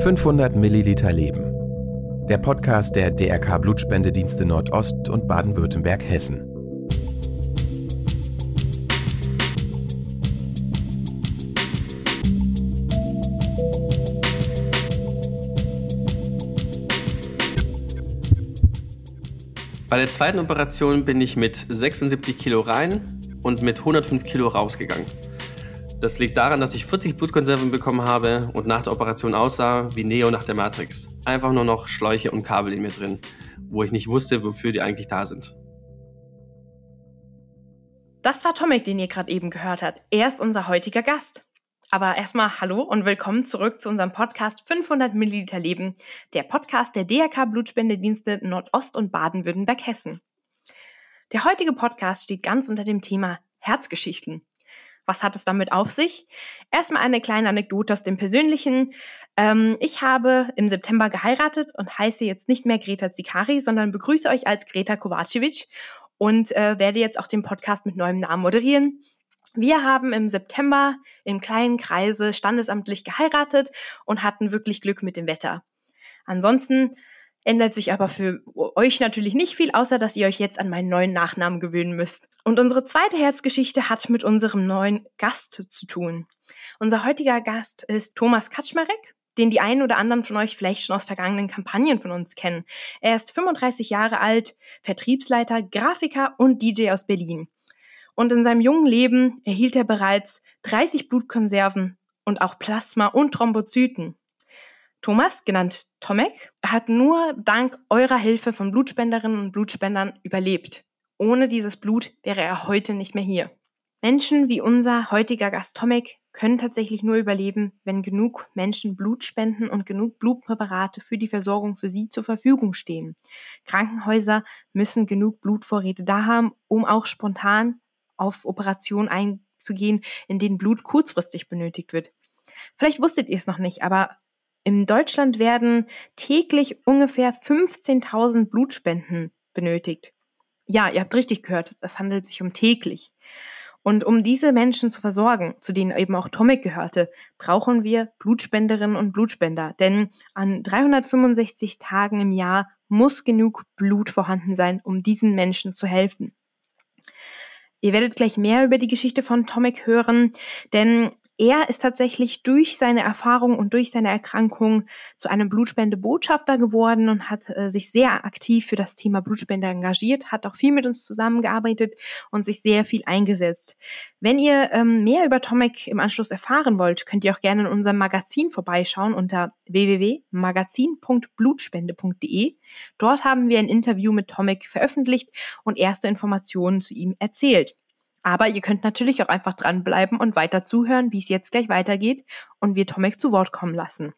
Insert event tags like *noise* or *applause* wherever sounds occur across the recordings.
500 Milliliter Leben. Der Podcast der DRK Blutspendedienste Nordost und Baden-Württemberg Hessen. Bei der zweiten Operation bin ich mit 76 Kilo rein und mit 105 Kilo rausgegangen. Das liegt daran, dass ich 40 Blutkonserven bekommen habe und nach der Operation aussah wie Neo nach der Matrix. Einfach nur noch Schläuche und Kabel in mir drin, wo ich nicht wusste, wofür die eigentlich da sind. Das war Tomek, den ihr gerade eben gehört habt. Er ist unser heutiger Gast. Aber erstmal hallo und willkommen zurück zu unserem Podcast 500 Milliliter Leben, der Podcast der DRK Blutspendedienste Nordost und Baden-Württemberg-Hessen. Der heutige Podcast steht ganz unter dem Thema Herzgeschichten. Was hat es damit auf sich? Erstmal eine kleine Anekdote aus dem Persönlichen. Ähm, ich habe im September geheiratet und heiße jetzt nicht mehr Greta Zikari, sondern begrüße euch als Greta Kovacevic und äh, werde jetzt auch den Podcast mit neuem Namen moderieren. Wir haben im September im kleinen Kreise standesamtlich geheiratet und hatten wirklich Glück mit dem Wetter. Ansonsten ändert sich aber für euch natürlich nicht viel, außer dass ihr euch jetzt an meinen neuen Nachnamen gewöhnen müsst. Und unsere zweite Herzgeschichte hat mit unserem neuen Gast zu tun. Unser heutiger Gast ist Thomas Kaczmarek, den die einen oder anderen von euch vielleicht schon aus vergangenen Kampagnen von uns kennen. Er ist 35 Jahre alt, Vertriebsleiter, Grafiker und DJ aus Berlin. Und in seinem jungen Leben erhielt er bereits 30 Blutkonserven und auch Plasma und Thrombozyten. Thomas, genannt Tomek, hat nur dank eurer Hilfe von Blutspenderinnen und Blutspendern überlebt. Ohne dieses Blut wäre er heute nicht mehr hier. Menschen wie unser heutiger Gast Tomek können tatsächlich nur überleben, wenn genug Menschen Blut spenden und genug Blutpräparate für die Versorgung für sie zur Verfügung stehen. Krankenhäuser müssen genug Blutvorräte da haben, um auch spontan auf Operationen einzugehen, in denen Blut kurzfristig benötigt wird. Vielleicht wusstet ihr es noch nicht, aber in Deutschland werden täglich ungefähr 15.000 Blutspenden benötigt. Ja, ihr habt richtig gehört, es handelt sich um täglich. Und um diese Menschen zu versorgen, zu denen eben auch Tomek gehörte, brauchen wir Blutspenderinnen und Blutspender. Denn an 365 Tagen im Jahr muss genug Blut vorhanden sein, um diesen Menschen zu helfen. Ihr werdet gleich mehr über die Geschichte von Tomek hören, denn er ist tatsächlich durch seine Erfahrung und durch seine Erkrankung zu einem Blutspendebotschafter geworden und hat äh, sich sehr aktiv für das Thema Blutspende engagiert, hat auch viel mit uns zusammengearbeitet und sich sehr viel eingesetzt. Wenn ihr ähm, mehr über Tomek im Anschluss erfahren wollt, könnt ihr auch gerne in unserem Magazin vorbeischauen unter www.magazin.blutspende.de. Dort haben wir ein Interview mit Tomek veröffentlicht und erste Informationen zu ihm erzählt. Aber ihr könnt natürlich auch einfach dranbleiben und weiter zuhören, wie es jetzt gleich weitergeht und wir Tomek zu Wort kommen lassen.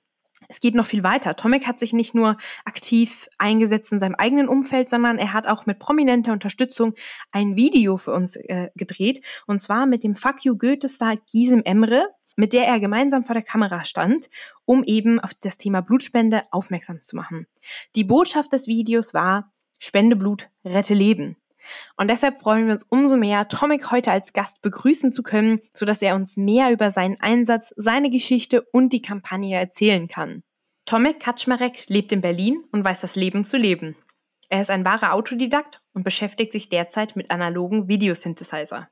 Es geht noch viel weiter. Tomek hat sich nicht nur aktiv eingesetzt in seinem eigenen Umfeld, sondern er hat auch mit prominenter Unterstützung ein Video für uns äh, gedreht. Und zwar mit dem Fuck You Goethe-Star Gisem Emre, mit der er gemeinsam vor der Kamera stand, um eben auf das Thema Blutspende aufmerksam zu machen. Die Botschaft des Videos war, Spende Blut, rette Leben. Und deshalb freuen wir uns umso mehr, Tomek heute als Gast begrüßen zu können, sodass er uns mehr über seinen Einsatz, seine Geschichte und die Kampagne erzählen kann. Tomek Kaczmarek lebt in Berlin und weiß das Leben zu leben. Er ist ein wahrer Autodidakt und beschäftigt sich derzeit mit analogen Videosynthesizer.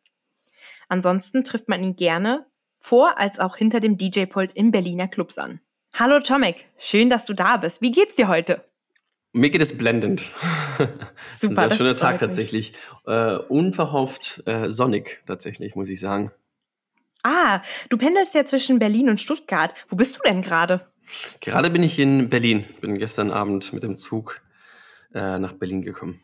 Ansonsten trifft man ihn gerne vor als auch hinter dem DJ-Pult in Berliner Clubs an. Hallo Tomek, schön, dass du da bist. Wie geht's dir heute? Mir geht es blendend. *laughs* Super, ein sehr schöner Tag tatsächlich. Äh, unverhofft äh, sonnig tatsächlich, muss ich sagen. Ah, du pendelst ja zwischen Berlin und Stuttgart. Wo bist du denn gerade? Gerade bin ich in Berlin. Bin gestern Abend mit dem Zug äh, nach Berlin gekommen.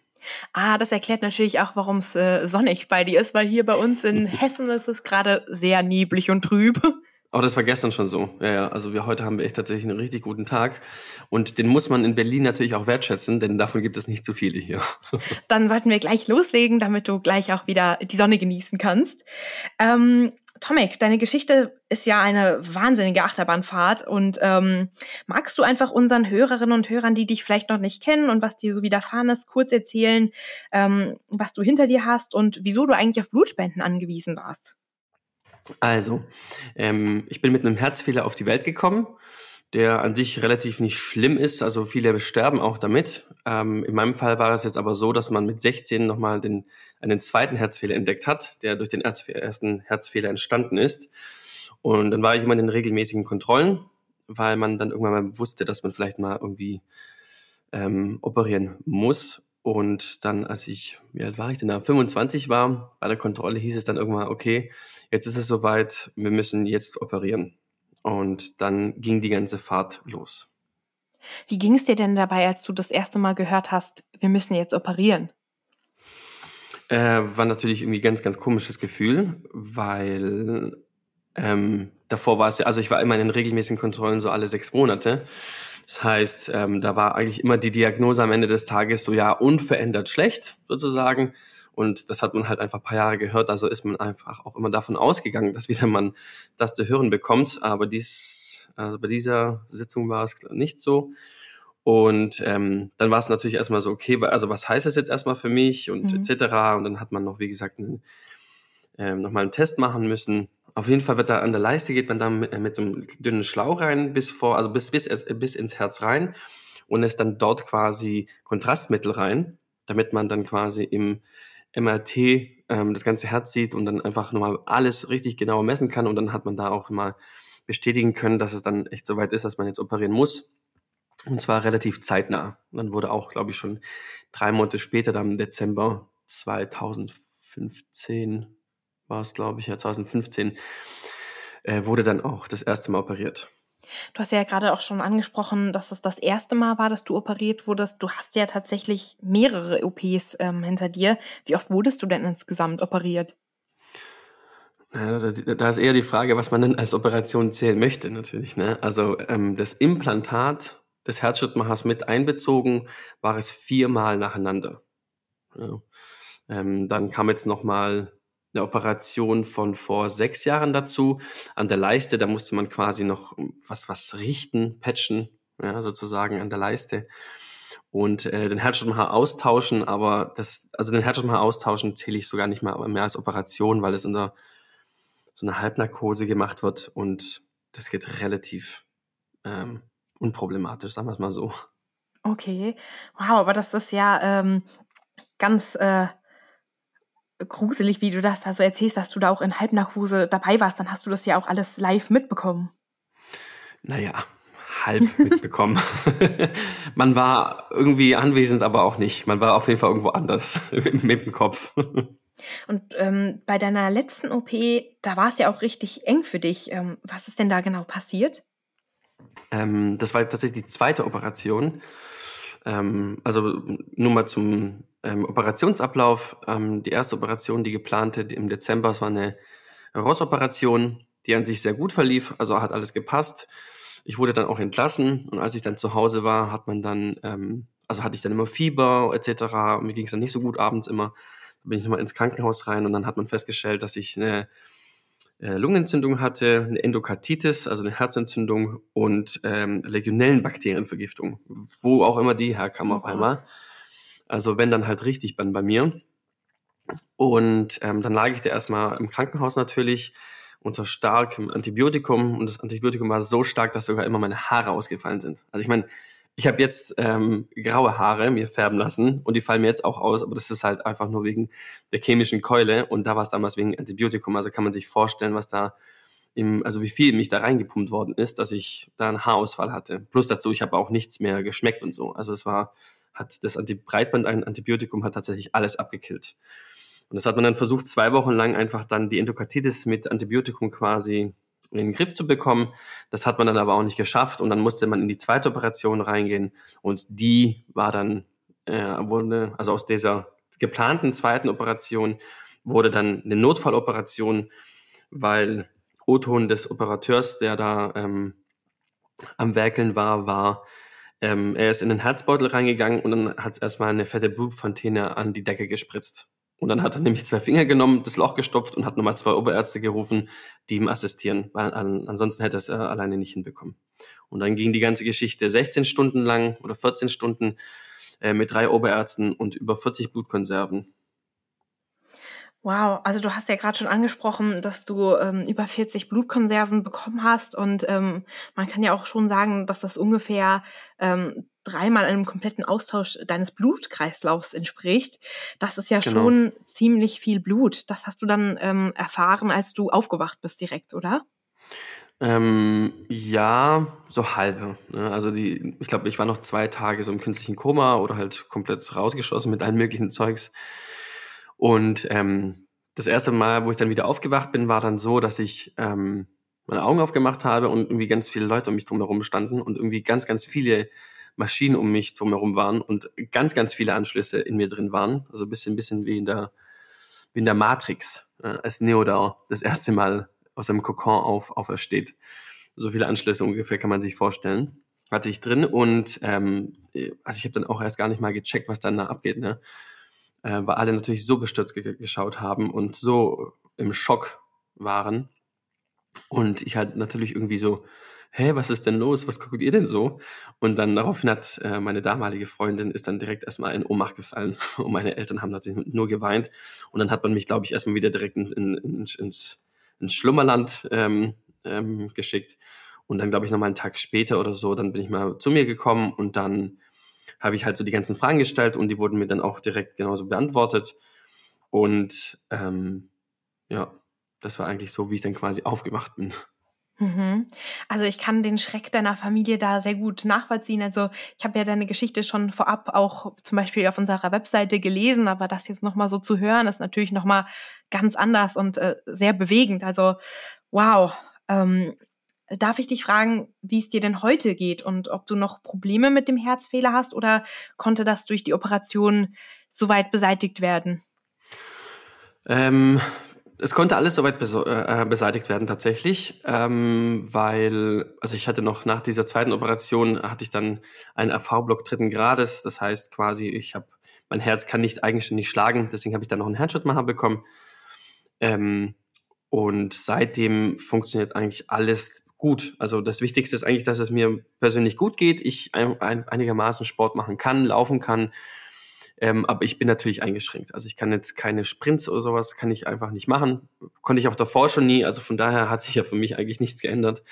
Ah, das erklärt natürlich auch, warum es äh, sonnig bei dir ist, weil hier bei uns in *laughs* Hessen ist es gerade sehr neblig und trüb. Aber das war gestern schon so. Ja, ja. Also wir heute haben wir echt tatsächlich einen richtig guten Tag. Und den muss man in Berlin natürlich auch wertschätzen, denn davon gibt es nicht zu viele hier. *laughs* Dann sollten wir gleich loslegen, damit du gleich auch wieder die Sonne genießen kannst. Ähm, Tomek, deine Geschichte ist ja eine wahnsinnige Achterbahnfahrt. Und ähm, magst du einfach unseren Hörerinnen und Hörern, die dich vielleicht noch nicht kennen und was dir so widerfahren ist, kurz erzählen, ähm, was du hinter dir hast und wieso du eigentlich auf Blutspenden angewiesen warst? Also, ähm, ich bin mit einem Herzfehler auf die Welt gekommen der an sich relativ nicht schlimm ist. Also viele sterben auch damit. Ähm, in meinem Fall war es jetzt aber so, dass man mit 16 nochmal den, einen zweiten Herzfehler entdeckt hat, der durch den ersten Herzfehler entstanden ist. Und dann war ich immer in den regelmäßigen Kontrollen, weil man dann irgendwann mal wusste, dass man vielleicht mal irgendwie ähm, operieren muss. Und dann, als ich, wie alt war ich denn da, 25 war, bei der Kontrolle hieß es dann irgendwann, okay, jetzt ist es soweit, wir müssen jetzt operieren. Und dann ging die ganze Fahrt los. Wie ging es dir denn dabei, als du das erste Mal gehört hast, wir müssen jetzt operieren? Äh, war natürlich irgendwie ganz, ganz komisches Gefühl, weil ähm, davor war es ja, also ich war immer in den regelmäßigen Kontrollen so alle sechs Monate. Das heißt, ähm, da war eigentlich immer die Diagnose am Ende des Tages so ja unverändert schlecht sozusagen. Und das hat man halt einfach ein paar Jahre gehört. Also ist man einfach auch immer davon ausgegangen, dass wieder man das zu hören bekommt. Aber dies, also bei dieser Sitzung war es nicht so. Und ähm, dann war es natürlich erstmal so, okay, also was heißt es jetzt erstmal für mich und mhm. etc. Und dann hat man noch, wie gesagt, einen, ähm, nochmal einen Test machen müssen. Auf jeden Fall wird da an der Leiste geht man dann mit, mit so einem dünnen Schlauch rein bis vor, also bis, bis, bis ins Herz rein und lässt dann dort quasi Kontrastmittel rein, damit man dann quasi im MRT ähm, das ganze Herz sieht und dann einfach nochmal alles richtig genau messen kann und dann hat man da auch mal bestätigen können, dass es dann echt soweit ist, dass man jetzt operieren muss. Und zwar relativ zeitnah. Und dann wurde auch, glaube ich, schon drei Monate später, dann im Dezember 2015 war es, glaube ich, ja, 2015, äh, wurde dann auch das erste Mal operiert. Du hast ja gerade auch schon angesprochen, dass es das erste Mal war, dass du operiert wurdest. Du hast ja tatsächlich mehrere OPs ähm, hinter dir. Wie oft wurdest du denn insgesamt operiert? Also, da ist eher die Frage, was man denn als Operation zählen möchte, natürlich. Ne? Also ähm, das Implantat des Herzschrittmachers mit einbezogen war es viermal nacheinander. Ja. Ähm, dann kam jetzt nochmal eine Operation von vor sechs Jahren dazu. An der Leiste, da musste man quasi noch was, was richten, patchen, ja, sozusagen an der Leiste. Und äh, den Herzschrittmacher austauschen, aber das, also den Herzschrittmacher austauschen zähle ich sogar nicht mal mehr als Operation, weil es unter so einer Halbnarkose gemacht wird und das geht relativ ähm, unproblematisch, sagen wir es mal so. Okay, wow, aber das ist ja ähm, ganz äh, gruselig, wie du das da so erzählst, dass du da auch in Halbnarkose dabei warst. Dann hast du das ja auch alles live mitbekommen. Naja, halb *laughs* mitbekommen. *laughs* Man war irgendwie anwesend, aber auch nicht. Man war auf jeden Fall irgendwo anders *laughs* mit dem Kopf. Und ähm, bei deiner letzten OP, da war es ja auch richtig eng für dich. Ähm, was ist denn da genau passiert? Ähm, das war tatsächlich die zweite Operation. Ähm, also nur mal zum ähm, Operationsablauf. Ähm, die erste Operation, die geplante im Dezember, es war eine Rossoperation, die an sich sehr gut verlief, also hat alles gepasst. Ich wurde dann auch entlassen und als ich dann zu Hause war, hat man dann, ähm, also hatte ich dann immer Fieber etc. Mir ging es dann nicht so gut abends immer. Da bin ich nochmal ins Krankenhaus rein und dann hat man festgestellt, dass ich eine Lungenentzündung hatte, eine Endokarditis, also eine Herzentzündung und ähm, Legionellenbakterienvergiftung, wo auch immer die herkam oh auf einmal. Also wenn dann halt richtig dann bei mir. Und ähm, dann lag ich da erstmal im Krankenhaus natürlich unter starkem Antibiotikum und das Antibiotikum war so stark, dass sogar immer meine Haare ausgefallen sind. Also ich meine, ich habe jetzt ähm, graue Haare mir färben lassen und die fallen mir jetzt auch aus, aber das ist halt einfach nur wegen der chemischen Keule und da war es damals wegen Antibiotikum. Also kann man sich vorstellen, was da im, also wie viel mich da reingepumpt worden ist, dass ich da einen Haarausfall hatte. Plus dazu, ich habe auch nichts mehr geschmeckt und so. Also es war hat das Anti Breitband-Antibiotikum hat tatsächlich alles abgekillt. Und das hat man dann versucht, zwei Wochen lang einfach dann die Endokarditis mit Antibiotikum quasi in den Griff zu bekommen. Das hat man dann aber auch nicht geschafft und dann musste man in die zweite Operation reingehen und die war dann, äh, wurde, also aus dieser geplanten zweiten Operation wurde dann eine Notfalloperation, weil O-Ton des Operateurs, der da ähm, am Werkeln war, war ähm, er ist in den Herzbeutel reingegangen und dann hat es erstmal eine fette Blutfontäne an die Decke gespritzt. Und dann hat er nämlich zwei Finger genommen, das Loch gestopft und hat nochmal zwei Oberärzte gerufen, die ihm assistieren, weil an, ansonsten hätte er es äh, alleine nicht hinbekommen. Und dann ging die ganze Geschichte 16 Stunden lang oder 14 Stunden äh, mit drei Oberärzten und über 40 Blutkonserven. Wow, also du hast ja gerade schon angesprochen, dass du ähm, über 40 Blutkonserven bekommen hast und ähm, man kann ja auch schon sagen, dass das ungefähr ähm, dreimal einem kompletten Austausch deines Blutkreislaufs entspricht. Das ist ja genau. schon ziemlich viel Blut. Das hast du dann ähm, erfahren, als du aufgewacht bist direkt, oder? Ähm, ja, so halbe. Ne? Also die, ich glaube, ich war noch zwei Tage so im künstlichen Koma oder halt komplett rausgeschossen mit allen möglichen Zeugs. Und ähm, das erste Mal, wo ich dann wieder aufgewacht bin, war dann so, dass ich ähm, meine Augen aufgemacht habe und irgendwie ganz viele Leute um mich drumherum standen und irgendwie ganz, ganz viele Maschinen um mich drumherum waren und ganz, ganz viele Anschlüsse in mir drin waren. Also ein bisschen, bisschen wie in der, wie in der Matrix, äh, als Neo da das erste Mal aus einem Kokon auf, aufersteht. So viele Anschlüsse ungefähr kann man sich vorstellen. Hatte ich drin und ähm, also ich habe dann auch erst gar nicht mal gecheckt, was dann da abgeht, ne? Äh, weil alle natürlich so bestürzt ge geschaut haben und so im Schock waren. Und ich halt natürlich irgendwie so, hä, was ist denn los? Was guckt ihr denn so? Und dann daraufhin hat äh, meine damalige Freundin ist dann direkt erstmal in Ohnmacht gefallen *laughs* und meine Eltern haben natürlich nur geweint. Und dann hat man mich, glaube ich, erstmal wieder direkt in, in, in, ins ins Schlummerland ähm, ähm, geschickt. Und dann, glaube ich, nochmal einen Tag später oder so, dann bin ich mal zu mir gekommen und dann habe ich halt so die ganzen Fragen gestellt und die wurden mir dann auch direkt genauso beantwortet. Und ähm, ja, das war eigentlich so, wie ich dann quasi aufgemacht bin. Mhm. Also ich kann den Schreck deiner Familie da sehr gut nachvollziehen. Also ich habe ja deine Geschichte schon vorab auch zum Beispiel auf unserer Webseite gelesen, aber das jetzt nochmal so zu hören, ist natürlich nochmal ganz anders und äh, sehr bewegend. Also wow. Ähm, darf ich dich fragen, wie es dir denn heute geht und ob du noch Probleme mit dem Herzfehler hast oder konnte das durch die Operation soweit beseitigt werden? Ähm, es konnte alles soweit äh, beseitigt werden tatsächlich, ähm, weil, also ich hatte noch nach dieser zweiten Operation, hatte ich dann einen AV-Block dritten Grades. Das heißt quasi, ich habe, mein Herz kann nicht eigenständig schlagen, deswegen habe ich dann noch einen Herzschrittmacher bekommen. Ähm, und seitdem funktioniert eigentlich alles gut. Also das Wichtigste ist eigentlich, dass es mir persönlich gut geht, ich ein, ein, einigermaßen Sport machen kann, laufen kann ähm, aber ich bin natürlich eingeschränkt. Also ich kann jetzt keine Sprints oder sowas, kann ich einfach nicht machen. Konnte ich auch davor schon nie. Also von daher hat sich ja für mich eigentlich nichts geändert.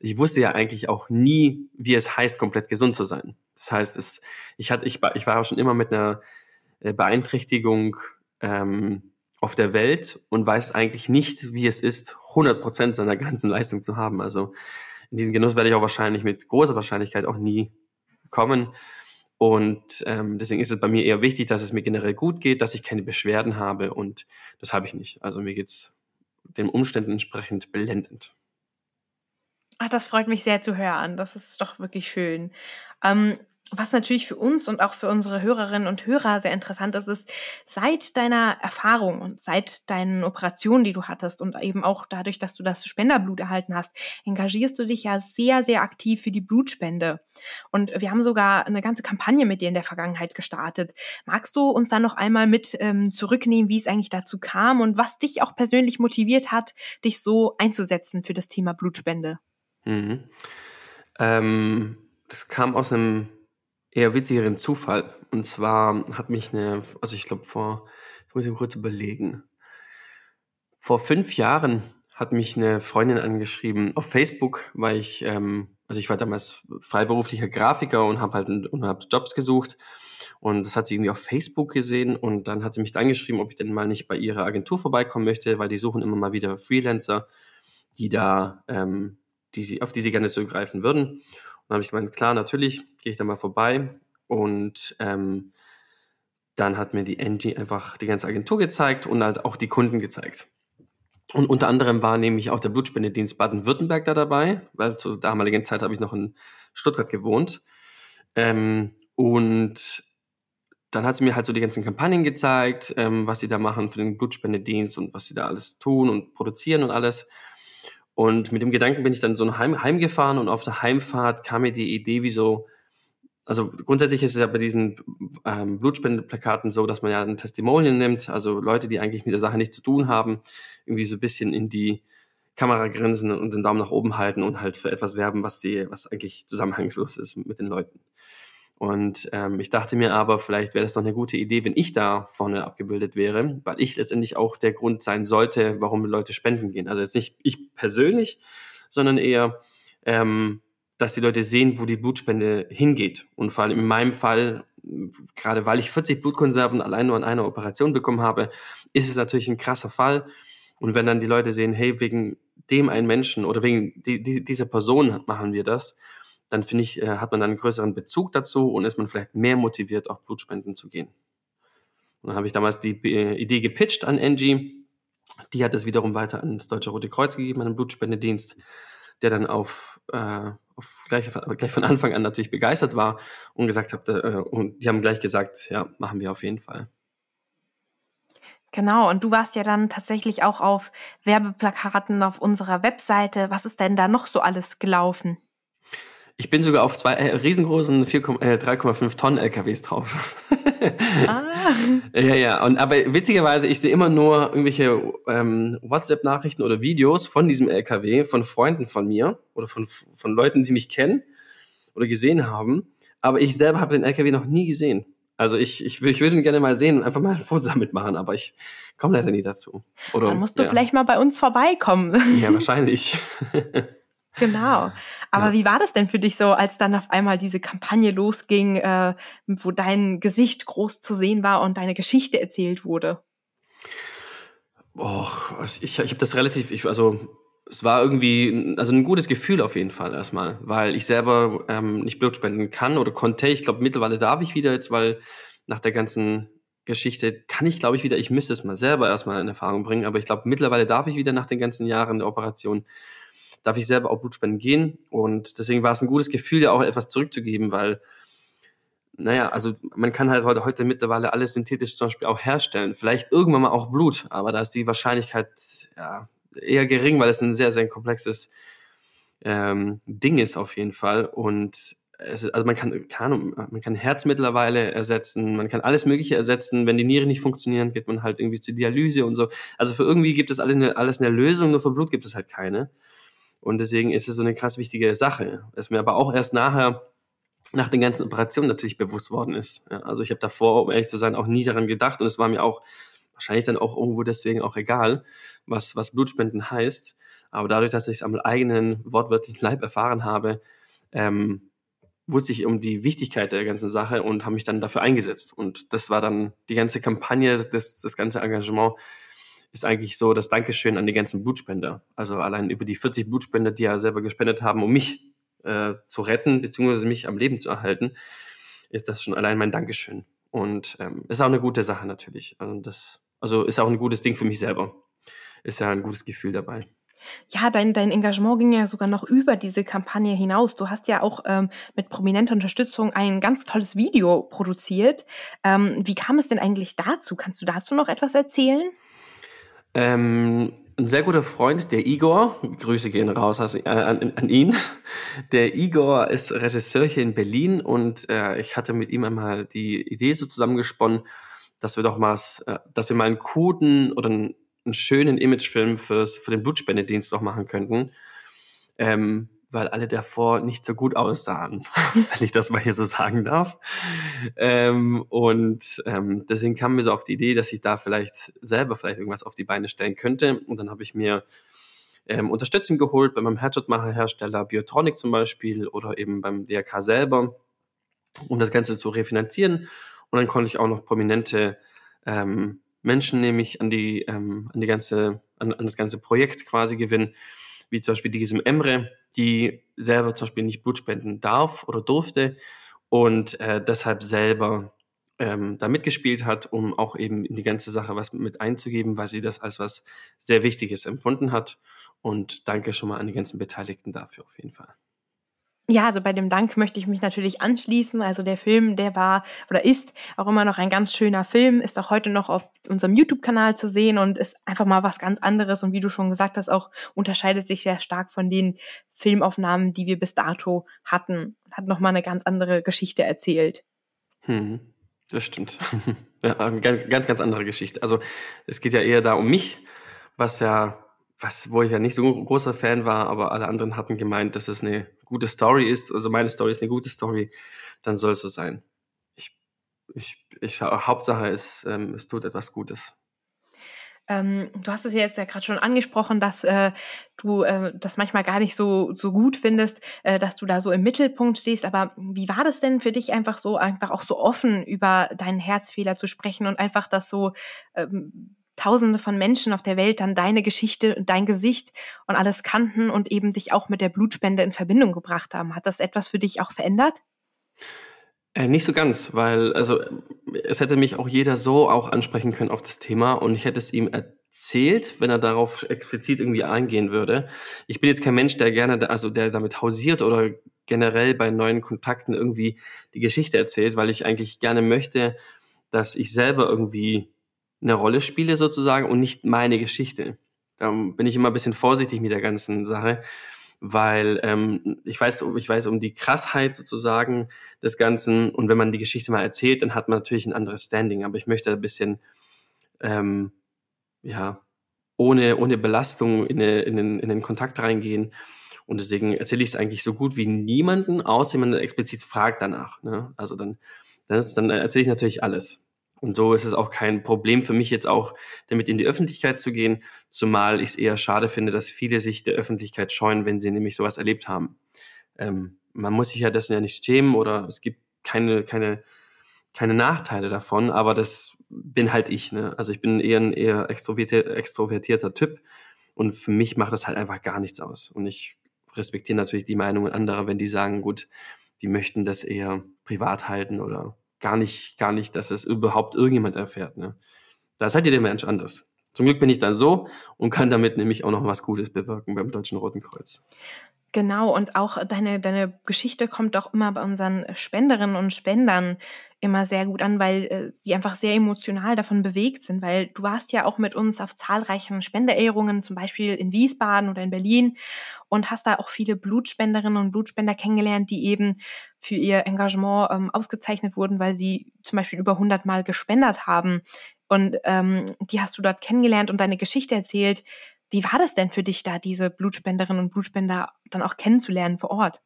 Ich wusste ja eigentlich auch nie, wie es heißt, komplett gesund zu sein. Das heißt, es, ich, hatte, ich, ich war schon immer mit einer äh, Beeinträchtigung ähm, auf der Welt und weiß eigentlich nicht, wie es ist, 100 Prozent seiner ganzen Leistung zu haben. Also in diesen Genuss werde ich auch wahrscheinlich mit großer Wahrscheinlichkeit auch nie kommen. Und ähm, deswegen ist es bei mir eher wichtig, dass es mir generell gut geht, dass ich keine Beschwerden habe und das habe ich nicht. Also mir geht es den Umständen entsprechend blendend. Ach, das freut mich sehr zu hören. Das ist doch wirklich schön. Ähm, was natürlich für uns und auch für unsere Hörerinnen und Hörer sehr interessant ist, ist, seit deiner Erfahrung und seit deinen Operationen, die du hattest und eben auch dadurch, dass du das Spenderblut erhalten hast, engagierst du dich ja sehr, sehr aktiv für die Blutspende. Und wir haben sogar eine ganze Kampagne mit dir in der Vergangenheit gestartet. Magst du uns dann noch einmal mit ähm, zurücknehmen, wie es eigentlich dazu kam und was dich auch persönlich motiviert hat, dich so einzusetzen für das Thema Blutspende? Mhm. Ähm, das kam aus einem eher witzigeren Zufall. Und zwar hat mich eine, also ich glaube vor, ich muss ich kurz überlegen. Vor fünf Jahren hat mich eine Freundin angeschrieben auf Facebook, weil ich, ähm, also ich war damals freiberuflicher Grafiker und habe halt und hab Jobs gesucht. Und das hat sie irgendwie auf Facebook gesehen und dann hat sie mich angeschrieben, ob ich denn mal nicht bei ihrer Agentur vorbeikommen möchte, weil die suchen immer mal wieder Freelancer, die da, ähm, die sie, auf die sie gerne zugreifen würden. Dann habe ich gemeint, klar, natürlich, gehe ich da mal vorbei. Und ähm, dann hat mir die Angie einfach die ganze Agentur gezeigt und halt auch die Kunden gezeigt. Und unter anderem war nämlich auch der Blutspendedienst Baden-Württemberg da dabei, weil zur damaligen Zeit habe ich noch in Stuttgart gewohnt. Ähm, und dann hat sie mir halt so die ganzen Kampagnen gezeigt, ähm, was sie da machen für den Blutspendedienst und was sie da alles tun und produzieren und alles. Und mit dem Gedanken bin ich dann so heim, heimgefahren und auf der Heimfahrt kam mir die Idee, wie so, also grundsätzlich ist es ja bei diesen ähm, Blutspendeplakaten so, dass man ja ein Testimonial nimmt, also Leute, die eigentlich mit der Sache nichts zu tun haben, irgendwie so ein bisschen in die Kamera grinsen und den Daumen nach oben halten und halt für etwas werben, was die, was eigentlich zusammenhangslos ist mit den Leuten. Und ähm, ich dachte mir aber, vielleicht wäre das doch eine gute Idee, wenn ich da vorne abgebildet wäre, weil ich letztendlich auch der Grund sein sollte, warum Leute spenden gehen. Also jetzt nicht ich persönlich, sondern eher, ähm, dass die Leute sehen, wo die Blutspende hingeht. Und vor allem in meinem Fall, gerade weil ich 40 Blutkonserven allein nur an einer Operation bekommen habe, ist es natürlich ein krasser Fall. Und wenn dann die Leute sehen, hey, wegen dem einen Menschen oder wegen die, die, dieser Person machen wir das, dann finde ich, äh, hat man dann einen größeren Bezug dazu und ist man vielleicht mehr motiviert, auch Blutspenden zu gehen. Und dann habe ich damals die äh, Idee gepitcht an Angie. Die hat es wiederum weiter an das Deutsche Rote Kreuz gegeben, an den Blutspendedienst, der dann auf, äh, auf gleich, gleich von Anfang an natürlich begeistert war und gesagt hat, äh, und die haben gleich gesagt, ja, machen wir auf jeden Fall. Genau, und du warst ja dann tatsächlich auch auf Werbeplakaten auf unserer Webseite. Was ist denn da noch so alles gelaufen? Ich bin sogar auf zwei äh, riesengroßen äh, 3,5 Tonnen LKWs drauf. *laughs* ah. Ja, ja. Und aber witzigerweise, ich sehe immer nur irgendwelche ähm, WhatsApp-Nachrichten oder Videos von diesem LKW, von Freunden von mir oder von, von Leuten, die mich kennen oder gesehen haben. Aber ich selber habe den LKW noch nie gesehen. Also ich, ich, ich würde ihn gerne mal sehen und einfach mal ein Foto damit machen, aber ich komme leider nie dazu. Oder, Dann musst du ja. vielleicht mal bei uns vorbeikommen. Ja, *laughs* wahrscheinlich. Genau. Aber ja. wie war das denn für dich so, als dann auf einmal diese Kampagne losging, äh, wo dein Gesicht groß zu sehen war und deine Geschichte erzählt wurde? Och, ich, ich habe das relativ, ich, also es war irgendwie, also ein gutes Gefühl auf jeden Fall erstmal, weil ich selber ähm, nicht Blut spenden kann oder konnte. Ich glaube, mittlerweile darf ich wieder jetzt, weil nach der ganzen Geschichte kann ich, glaube ich, wieder, ich müsste es mal selber erstmal in Erfahrung bringen, aber ich glaube, mittlerweile darf ich wieder nach den ganzen Jahren der Operation darf ich selber auch Blutspenden gehen. Und deswegen war es ein gutes Gefühl, ja auch etwas zurückzugeben, weil, naja, also man kann halt heute, heute mittlerweile alles synthetisch zum Beispiel auch herstellen. Vielleicht irgendwann mal auch Blut, aber da ist die Wahrscheinlichkeit ja, eher gering, weil es ein sehr, sehr komplexes ähm, Ding ist auf jeden Fall. Und es, also man kann, kann, man kann Herz mittlerweile ersetzen, man kann alles Mögliche ersetzen. Wenn die Niere nicht funktionieren, geht man halt irgendwie zur Dialyse und so. Also für irgendwie gibt es alles eine, alles eine Lösung, nur für Blut gibt es halt keine. Und deswegen ist es so eine krass wichtige Sache. Es mir aber auch erst nachher, nach den ganzen Operationen natürlich bewusst worden ist. Ja, also ich habe davor, um ehrlich zu sein, auch nie daran gedacht und es war mir auch wahrscheinlich dann auch irgendwo deswegen auch egal, was, was Blutspenden heißt. Aber dadurch, dass ich es am eigenen wortwörtlichen Leib erfahren habe, ähm, wusste ich um die Wichtigkeit der ganzen Sache und habe mich dann dafür eingesetzt. Und das war dann die ganze Kampagne, das, das ganze Engagement ist eigentlich so das Dankeschön an die ganzen Blutspender. Also allein über die 40 Blutspender, die ja selber gespendet haben, um mich äh, zu retten, beziehungsweise mich am Leben zu erhalten, ist das schon allein mein Dankeschön. Und ähm, ist auch eine gute Sache natürlich. Also, das, also ist auch ein gutes Ding für mich selber. Ist ja ein gutes Gefühl dabei. Ja, dein, dein Engagement ging ja sogar noch über diese Kampagne hinaus. Du hast ja auch ähm, mit prominenter Unterstützung ein ganz tolles Video produziert. Ähm, wie kam es denn eigentlich dazu? Kannst du dazu noch etwas erzählen? Ähm, ein sehr guter Freund, der Igor, Grüße gehen raus äh, an, an, ihn. Der Igor ist Regisseur hier in Berlin und äh, ich hatte mit ihm einmal die Idee so zusammengesponnen, dass wir doch mal, äh, dass wir mal einen guten oder einen, einen schönen Imagefilm fürs, für den Blutspendedienst noch machen könnten. Ähm, weil alle davor nicht so gut aussahen, *laughs* wenn ich das mal hier so sagen darf. Ähm, und ähm, deswegen kam mir so auf die Idee, dass ich da vielleicht selber vielleicht irgendwas auf die Beine stellen könnte. Und dann habe ich mir ähm, Unterstützung geholt bei meinem Herzschrittmacherhersteller Biotronic zum Beispiel oder eben beim DRK selber, um das Ganze zu refinanzieren. Und dann konnte ich auch noch prominente ähm, Menschen nämlich an die, ähm, an die ganze, an, an das ganze Projekt quasi gewinnen wie zum Beispiel diesem Emre, die selber zum Beispiel nicht Blut spenden darf oder durfte und äh, deshalb selber ähm, da mitgespielt hat, um auch eben in die ganze Sache was mit einzugeben, weil sie das als was sehr Wichtiges empfunden hat. Und danke schon mal an die ganzen Beteiligten dafür auf jeden Fall. Ja, also bei dem Dank möchte ich mich natürlich anschließen. Also der Film, der war oder ist auch immer noch ein ganz schöner Film, ist auch heute noch auf unserem YouTube-Kanal zu sehen und ist einfach mal was ganz anderes. Und wie du schon gesagt hast, auch unterscheidet sich sehr stark von den Filmaufnahmen, die wir bis dato hatten. Hat nochmal eine ganz andere Geschichte erzählt. Hm, das stimmt. *laughs* ja, ganz, ganz andere Geschichte. Also es geht ja eher da um mich, was ja was, wo ich ja nicht so ein großer Fan war, aber alle anderen hatten gemeint, dass es eine gute Story ist, also meine Story ist eine gute Story, dann soll es so sein. Ich, ich, ich, Hauptsache ist, ähm, es tut etwas Gutes. Ähm, du hast es ja jetzt ja gerade schon angesprochen, dass äh, du äh, das manchmal gar nicht so, so gut findest, äh, dass du da so im Mittelpunkt stehst. Aber wie war das denn für dich einfach so, einfach auch so offen über deinen Herzfehler zu sprechen und einfach das so ähm, Tausende von Menschen auf der Welt dann deine Geschichte und dein Gesicht und alles kannten und eben dich auch mit der Blutspende in Verbindung gebracht haben. Hat das etwas für dich auch verändert? Äh, nicht so ganz, weil also es hätte mich auch jeder so auch ansprechen können auf das Thema und ich hätte es ihm erzählt, wenn er darauf explizit irgendwie eingehen würde. Ich bin jetzt kein Mensch, der gerne, also der damit hausiert oder generell bei neuen Kontakten irgendwie die Geschichte erzählt, weil ich eigentlich gerne möchte, dass ich selber irgendwie eine Rolle spiele sozusagen und nicht meine Geschichte. Da bin ich immer ein bisschen vorsichtig mit der ganzen Sache weil ähm, ich weiß, ich weiß um die Krassheit sozusagen des Ganzen und wenn man die Geschichte mal erzählt, dann hat man natürlich ein anderes Standing. Aber ich möchte ein bisschen ähm, ja ohne ohne Belastung in, eine, in, den, in den Kontakt reingehen und deswegen erzähle ich es eigentlich so gut wie niemanden, außer jemand explizit fragt danach. Ne? Also dann dann, ist, dann erzähle ich natürlich alles. Und so ist es auch kein Problem für mich jetzt auch, damit in die Öffentlichkeit zu gehen, zumal ich es eher schade finde, dass viele sich der Öffentlichkeit scheuen, wenn sie nämlich sowas erlebt haben. Ähm, man muss sich ja dessen ja nicht schämen oder es gibt keine, keine, keine Nachteile davon, aber das bin halt ich. Ne? Also ich bin eher ein eher extrovertierter, extrovertierter Typ und für mich macht das halt einfach gar nichts aus. Und ich respektiere natürlich die Meinungen anderer, wenn die sagen, gut, die möchten das eher privat halten oder gar nicht, gar nicht, dass es überhaupt irgendjemand erfährt. Ne? Da ist halt jeder Mensch anders. Zum Glück bin ich dann so und kann damit nämlich auch noch was Gutes bewirken beim Deutschen Roten Kreuz. Genau, und auch deine, deine Geschichte kommt auch immer bei unseren Spenderinnen und Spendern immer sehr gut an, weil äh, einfach sehr emotional davon bewegt sind, weil du warst ja auch mit uns auf zahlreichen Spenderehrungen, zum Beispiel in Wiesbaden oder in Berlin und hast da auch viele Blutspenderinnen und Blutspender kennengelernt, die eben für ihr Engagement ähm, ausgezeichnet wurden, weil sie zum Beispiel über 100 Mal gespendet haben. Und ähm, die hast du dort kennengelernt und deine Geschichte erzählt. Wie war das denn für dich da, diese Blutspenderinnen und Blutspender dann auch kennenzulernen vor Ort?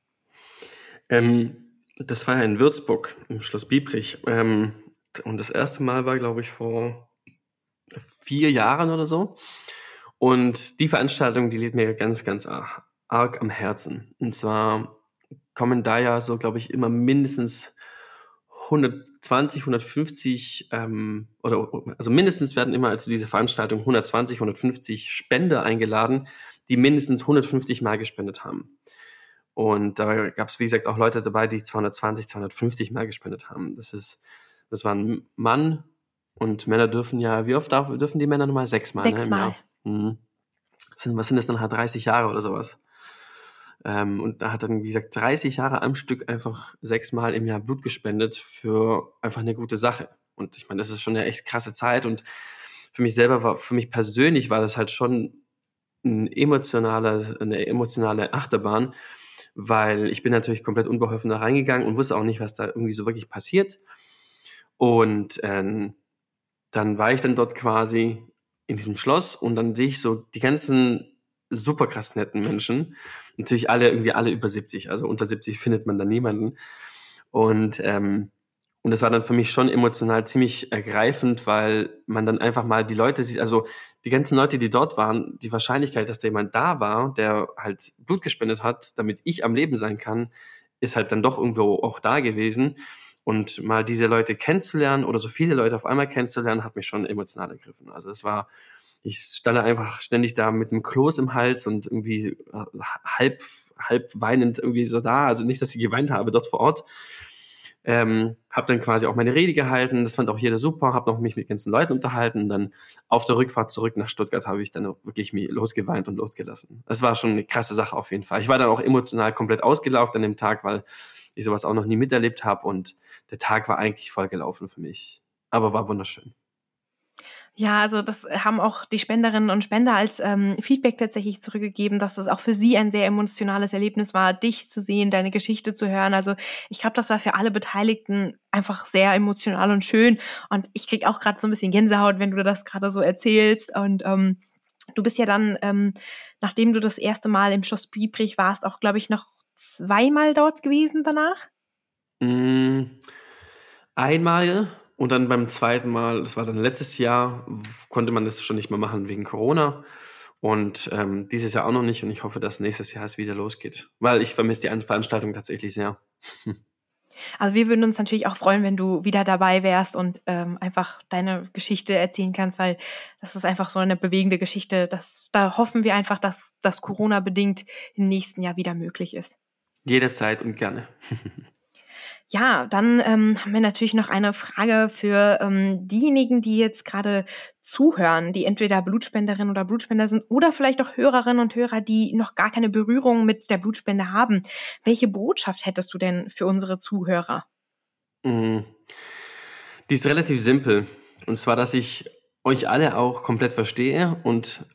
Ähm das war ja in Würzburg, im Schloss Biebrich. Ähm, und das erste Mal war, glaube ich, vor vier Jahren oder so. Und die Veranstaltung, die liegt mir ganz, ganz arg, arg am Herzen. Und zwar kommen da ja so, glaube ich, immer mindestens 120, 150 ähm, oder also mindestens werden immer zu dieser Veranstaltung 120, 150 Spender eingeladen, die mindestens 150 Mal gespendet haben. Und da gab es, wie gesagt, auch Leute dabei, die 220, 250 mehr gespendet haben. Das ist, das war ein Mann und Männer dürfen ja, wie oft darf, dürfen die Männer nochmal? Sechsmal. Sechsmal. Ne, mhm. sind, was sind das dann halt 30 Jahre oder sowas? Ähm, und da hat dann, wie gesagt, 30 Jahre am Stück einfach sechsmal im Jahr Blut gespendet für einfach eine gute Sache. Und ich meine, das ist schon eine echt krasse Zeit. Und für mich selber war, für mich persönlich war das halt schon ein emotionaler, eine emotionale Achterbahn, weil ich bin natürlich komplett unbeholfen da reingegangen und wusste auch nicht, was da irgendwie so wirklich passiert. Und ähm, dann war ich dann dort quasi in diesem Schloss und dann sehe ich so die ganzen super krass netten Menschen. Natürlich alle irgendwie alle über 70, also unter 70 findet man da niemanden. Und ähm, und das war dann für mich schon emotional ziemlich ergreifend, weil man dann einfach mal die Leute sieht, also die ganzen Leute, die dort waren, die Wahrscheinlichkeit, dass da jemand da war, der halt Blut gespendet hat, damit ich am Leben sein kann, ist halt dann doch irgendwo auch da gewesen. Und mal diese Leute kennenzulernen oder so viele Leute auf einmal kennenzulernen, hat mich schon emotional ergriffen. Also es war, ich stand einfach ständig da mit einem Kloß im Hals und irgendwie äh, halb, halb weinend irgendwie so da. Also nicht, dass ich geweint habe dort vor Ort, ähm, habe dann quasi auch meine Rede gehalten, das fand auch jeder super, habe noch mich mit ganzen Leuten unterhalten dann auf der Rückfahrt zurück nach Stuttgart habe ich dann wirklich losgeweint und losgelassen. Das war schon eine krasse Sache auf jeden Fall. Ich war dann auch emotional komplett ausgelaugt an dem Tag, weil ich sowas auch noch nie miterlebt habe und der Tag war eigentlich voll gelaufen für mich. Aber war wunderschön. Ja, also das haben auch die Spenderinnen und Spender als ähm, Feedback tatsächlich zurückgegeben, dass das auch für sie ein sehr emotionales Erlebnis war, dich zu sehen, deine Geschichte zu hören. Also ich glaube, das war für alle Beteiligten einfach sehr emotional und schön. Und ich krieg auch gerade so ein bisschen Gänsehaut, wenn du das gerade so erzählst. Und ähm, du bist ja dann, ähm, nachdem du das erste Mal im Schloss Biebrich warst, auch, glaube ich, noch zweimal dort gewesen danach? Mm, einmal und dann beim zweiten Mal, das war dann letztes Jahr, konnte man das schon nicht mehr machen wegen Corona. Und ähm, dieses Jahr auch noch nicht. Und ich hoffe, dass nächstes Jahr es wieder losgeht. Weil ich vermisse die Veranstaltung tatsächlich sehr. *laughs* Also wir würden uns natürlich auch freuen, wenn du wieder dabei wärst und ähm, einfach deine Geschichte erzählen kannst, weil das ist einfach so eine bewegende Geschichte. Das, da hoffen wir einfach, dass das Corona-bedingt im nächsten Jahr wieder möglich ist. Jederzeit und gerne. *laughs* Ja, dann ähm, haben wir natürlich noch eine Frage für ähm, diejenigen, die jetzt gerade zuhören, die entweder Blutspenderin oder Blutspender sind oder vielleicht auch Hörerinnen und Hörer, die noch gar keine Berührung mit der Blutspende haben. Welche Botschaft hättest du denn für unsere Zuhörer? Mm. Die ist relativ simpel. Und zwar, dass ich euch alle auch komplett verstehe und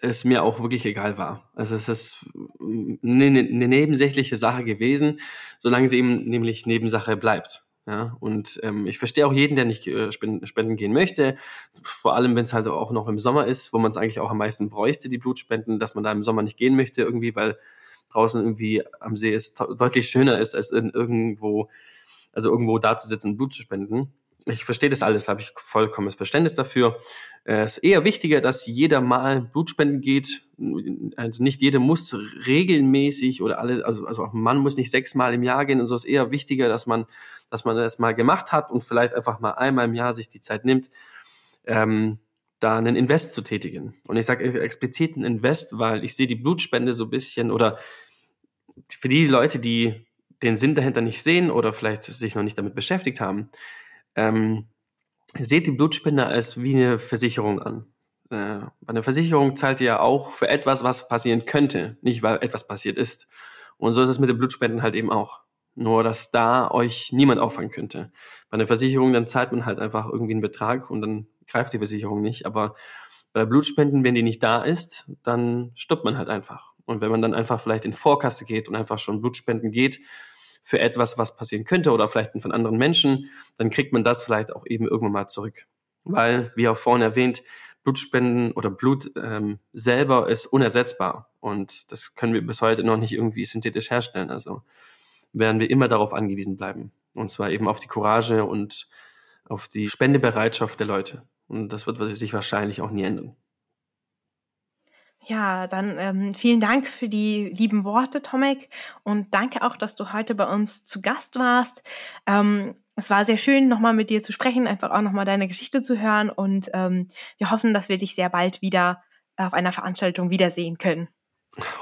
es mir auch wirklich egal war. Also es ist eine, nebensächliche Sache gewesen, solange sie eben nämlich Nebensache bleibt. Ja, und ähm, ich verstehe auch jeden, der nicht äh, spenden, spenden gehen möchte. Vor allem, wenn es halt auch noch im Sommer ist, wo man es eigentlich auch am meisten bräuchte, die Blutspenden, dass man da im Sommer nicht gehen möchte irgendwie, weil draußen irgendwie am See es deutlich schöner ist, als in irgendwo, also irgendwo da zu sitzen und Blut zu spenden ich verstehe das alles, habe ich vollkommenes Verständnis dafür. Es ist eher wichtiger, dass jeder mal Blutspenden geht. Also nicht jeder muss regelmäßig oder alle, also, also auch ein Mann muss nicht sechsmal im Jahr gehen und so ist eher wichtiger, dass man, dass man das mal gemacht hat und vielleicht einfach mal einmal im Jahr sich die Zeit nimmt, ähm, da einen Invest zu tätigen. Und ich sage explizit einen Invest, weil ich sehe die Blutspende so ein bisschen oder für die Leute, die den Sinn dahinter nicht sehen oder vielleicht sich noch nicht damit beschäftigt haben, ähm, seht die Blutspende als wie eine Versicherung an. Äh, bei einer Versicherung zahlt ihr ja auch für etwas, was passieren könnte, nicht weil etwas passiert ist. Und so ist es mit den Blutspenden halt eben auch. Nur, dass da euch niemand auffangen könnte. Bei einer Versicherung, dann zahlt man halt einfach irgendwie einen Betrag und dann greift die Versicherung nicht. Aber bei Blutspenden, wenn die nicht da ist, dann stirbt man halt einfach. Und wenn man dann einfach vielleicht in Vorkasse geht und einfach schon Blutspenden geht, für etwas, was passieren könnte oder vielleicht von anderen Menschen, dann kriegt man das vielleicht auch eben irgendwann mal zurück. Weil, wie auch vorhin erwähnt, Blutspenden oder Blut ähm, selber ist unersetzbar und das können wir bis heute noch nicht irgendwie synthetisch herstellen. Also werden wir immer darauf angewiesen bleiben. Und zwar eben auf die Courage und auf die Spendebereitschaft der Leute. Und das wird sich wahrscheinlich auch nie ändern. Ja, dann ähm, vielen Dank für die lieben Worte, Tomek. Und danke auch, dass du heute bei uns zu Gast warst. Ähm, es war sehr schön, nochmal mit dir zu sprechen, einfach auch nochmal deine Geschichte zu hören. Und ähm, wir hoffen, dass wir dich sehr bald wieder auf einer Veranstaltung wiedersehen können.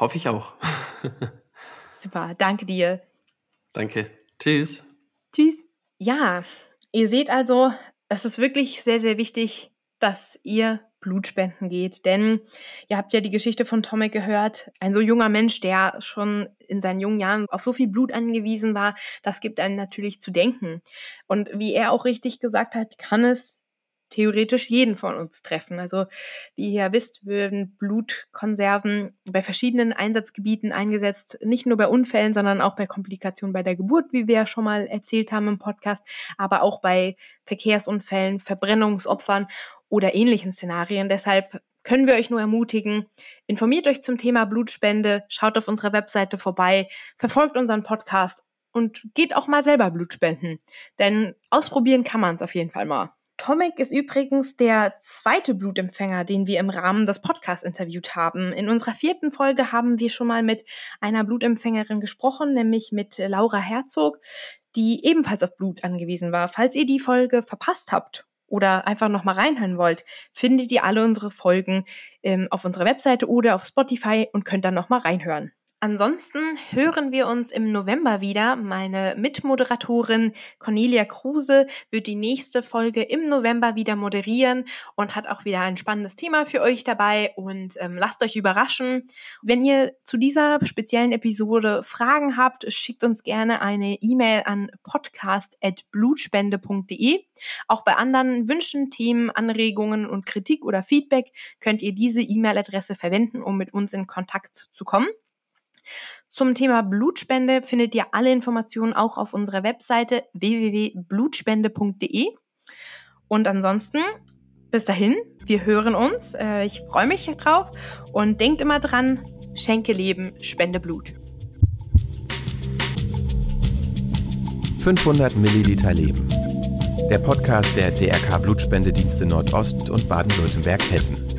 Hoffe ich auch. *laughs* Super, danke dir. Danke. Tschüss. Tschüss. Ja, ihr seht also, es ist wirklich sehr, sehr wichtig, dass ihr Blutspenden geht. Denn ihr habt ja die Geschichte von Tomek gehört. Ein so junger Mensch, der schon in seinen jungen Jahren auf so viel Blut angewiesen war, das gibt einem natürlich zu denken. Und wie er auch richtig gesagt hat, kann es theoretisch jeden von uns treffen. Also wie ihr ja wisst, werden Blutkonserven bei verschiedenen Einsatzgebieten eingesetzt, nicht nur bei Unfällen, sondern auch bei Komplikationen bei der Geburt, wie wir ja schon mal erzählt haben im Podcast, aber auch bei Verkehrsunfällen, Verbrennungsopfern oder ähnlichen Szenarien. Deshalb können wir euch nur ermutigen, informiert euch zum Thema Blutspende, schaut auf unserer Webseite vorbei, verfolgt unseren Podcast und geht auch mal selber Blut spenden. Denn ausprobieren kann man es auf jeden Fall mal. Tomek ist übrigens der zweite Blutempfänger, den wir im Rahmen des Podcasts interviewt haben. In unserer vierten Folge haben wir schon mal mit einer Blutempfängerin gesprochen, nämlich mit Laura Herzog, die ebenfalls auf Blut angewiesen war. Falls ihr die Folge verpasst habt oder einfach nochmal reinhören wollt, findet ihr alle unsere Folgen ähm, auf unserer Webseite oder auf Spotify und könnt dann nochmal reinhören. Ansonsten hören wir uns im November wieder. Meine Mitmoderatorin Cornelia Kruse wird die nächste Folge im November wieder moderieren und hat auch wieder ein spannendes Thema für euch dabei und ähm, lasst euch überraschen. Wenn ihr zu dieser speziellen Episode Fragen habt, schickt uns gerne eine E-Mail an podcast.blutspende.de. Auch bei anderen Wünschen, Themen, Anregungen und Kritik oder Feedback könnt ihr diese E-Mail-Adresse verwenden, um mit uns in Kontakt zu kommen. Zum Thema Blutspende findet ihr alle Informationen auch auf unserer Webseite www.blutspende.de. Und ansonsten, bis dahin, wir hören uns. Äh, ich freue mich drauf und denkt immer dran, schenke Leben, spende Blut. 500 Milliliter Leben. Der Podcast der DRK Blutspendedienste Nordost und Baden-Württemberg Hessen.